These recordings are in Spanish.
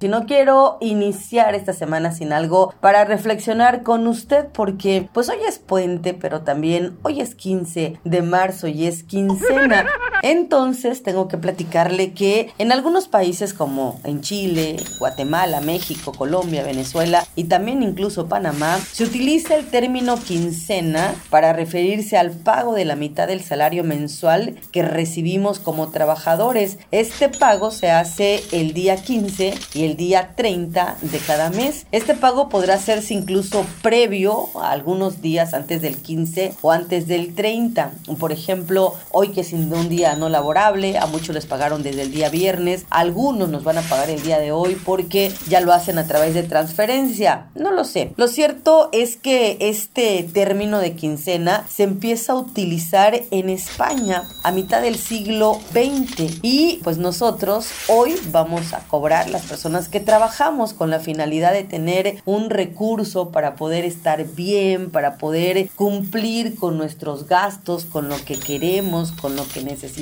Si no quiero iniciar esta semana sin algo para reflexionar con usted porque pues hoy es puente, pero también hoy es 15 de marzo y es quincena. Entonces tengo que platicarle que en algunos países como en Chile, Guatemala, México, Colombia, Venezuela y también incluso Panamá, se utiliza el término quincena para referirse al pago de la mitad del salario mensual que recibimos como trabajadores. Este pago se hace el día 15 y el día 30 de cada mes. Este pago podrá hacerse incluso previo a algunos días antes del 15 o antes del 30. Por ejemplo, hoy que es un día no laborable, a muchos les pagaron desde el día viernes, algunos nos van a pagar el día de hoy porque ya lo hacen a través de transferencia. No lo sé. Lo cierto es que este término de quincena se empieza a utilizar en España a mitad del siglo XX y pues nosotros hoy vamos a cobrar las personas que trabajamos con la finalidad de tener un recurso para poder estar bien, para poder cumplir con nuestros gastos, con lo que queremos, con lo que necesitamos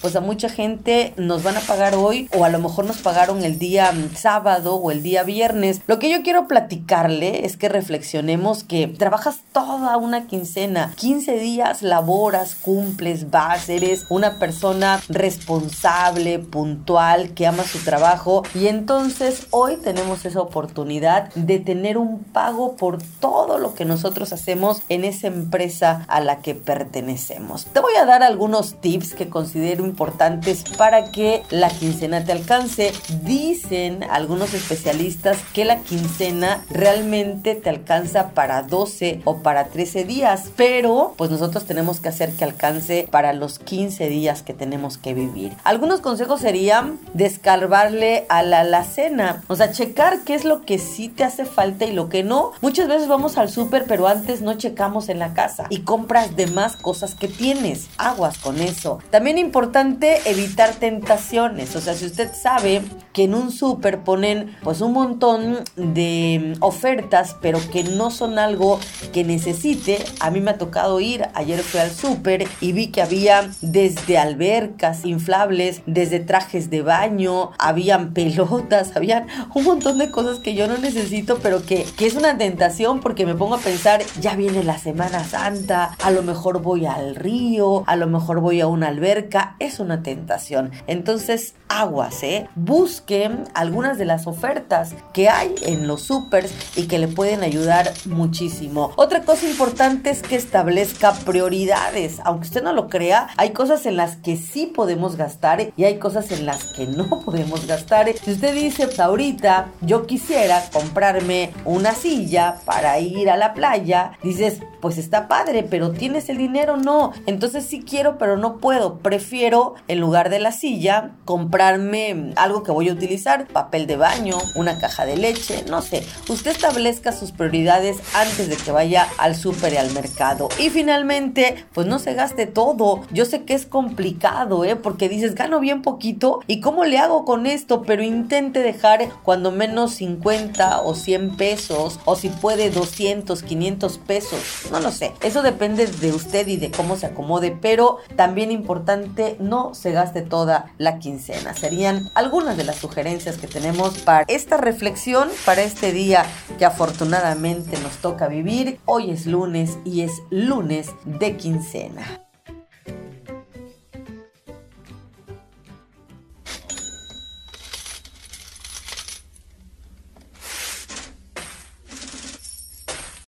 pues a mucha gente nos van a pagar hoy o a lo mejor nos pagaron el día mm, sábado o el día viernes. Lo que yo quiero platicarle es que reflexionemos que trabajas toda una quincena, 15 días laboras, cumples, vas, eres una persona responsable, puntual, que ama su trabajo y entonces hoy tenemos esa oportunidad de tener un pago por todo lo que nosotros hacemos en esa empresa a la que pertenecemos. Te voy a dar algunos tips que considero importantes para que la quincena te alcance. Dicen algunos especialistas que la quincena realmente te alcanza para 12 o para 13 días, pero pues nosotros tenemos que hacer que alcance para los 15 días que tenemos que vivir. Algunos consejos serían descarbarle a la alacena, o sea, checar qué es lo que sí te hace falta y lo que no. Muchas veces vamos al súper, pero antes no checamos en la casa y compras de más cosas que tienes. Aguas con eso. También importante evitar tentaciones. O sea, si usted sabe que en un súper ponen pues un montón de ofertas, pero que no son algo que necesite. A mí me ha tocado ir. Ayer fui al súper y vi que había desde albercas inflables, desde trajes de baño, habían pelotas, habían un montón de cosas que yo no necesito, pero que, que es una tentación porque me pongo a pensar, ya viene la Semana Santa, a lo mejor voy al río, a lo mejor voy a una es una tentación. Entonces, aguas, ¿eh? Busquen algunas de las ofertas que hay en los supers y que le pueden ayudar muchísimo. Otra cosa importante es que establezca prioridades. Aunque usted no lo crea, hay cosas en las que sí podemos gastar y hay cosas en las que no podemos gastar. Si usted dice, pues ahorita yo quisiera comprarme una silla para ir a la playa, dices, pues está padre, pero tienes el dinero, no. Entonces sí quiero, pero no puedo. Prefiero, en lugar de la silla, comprarme algo que voy a utilizar, papel de baño, una caja de leche, no sé. Usted establezca sus prioridades antes de que vaya al súper y al mercado. Y finalmente, pues no se gaste todo. Yo sé que es complicado, ¿eh? Porque dices, gano bien poquito y cómo le hago con esto, pero intente dejar cuando menos 50 o 100 pesos o si puede 200, 500 pesos no lo sé. Eso depende de usted y de cómo se acomode, pero también importante, no se gaste toda la quincena. Serían algunas de las sugerencias que tenemos para esta reflexión, para este día que afortunadamente nos toca vivir. Hoy es lunes y es lunes de quincena.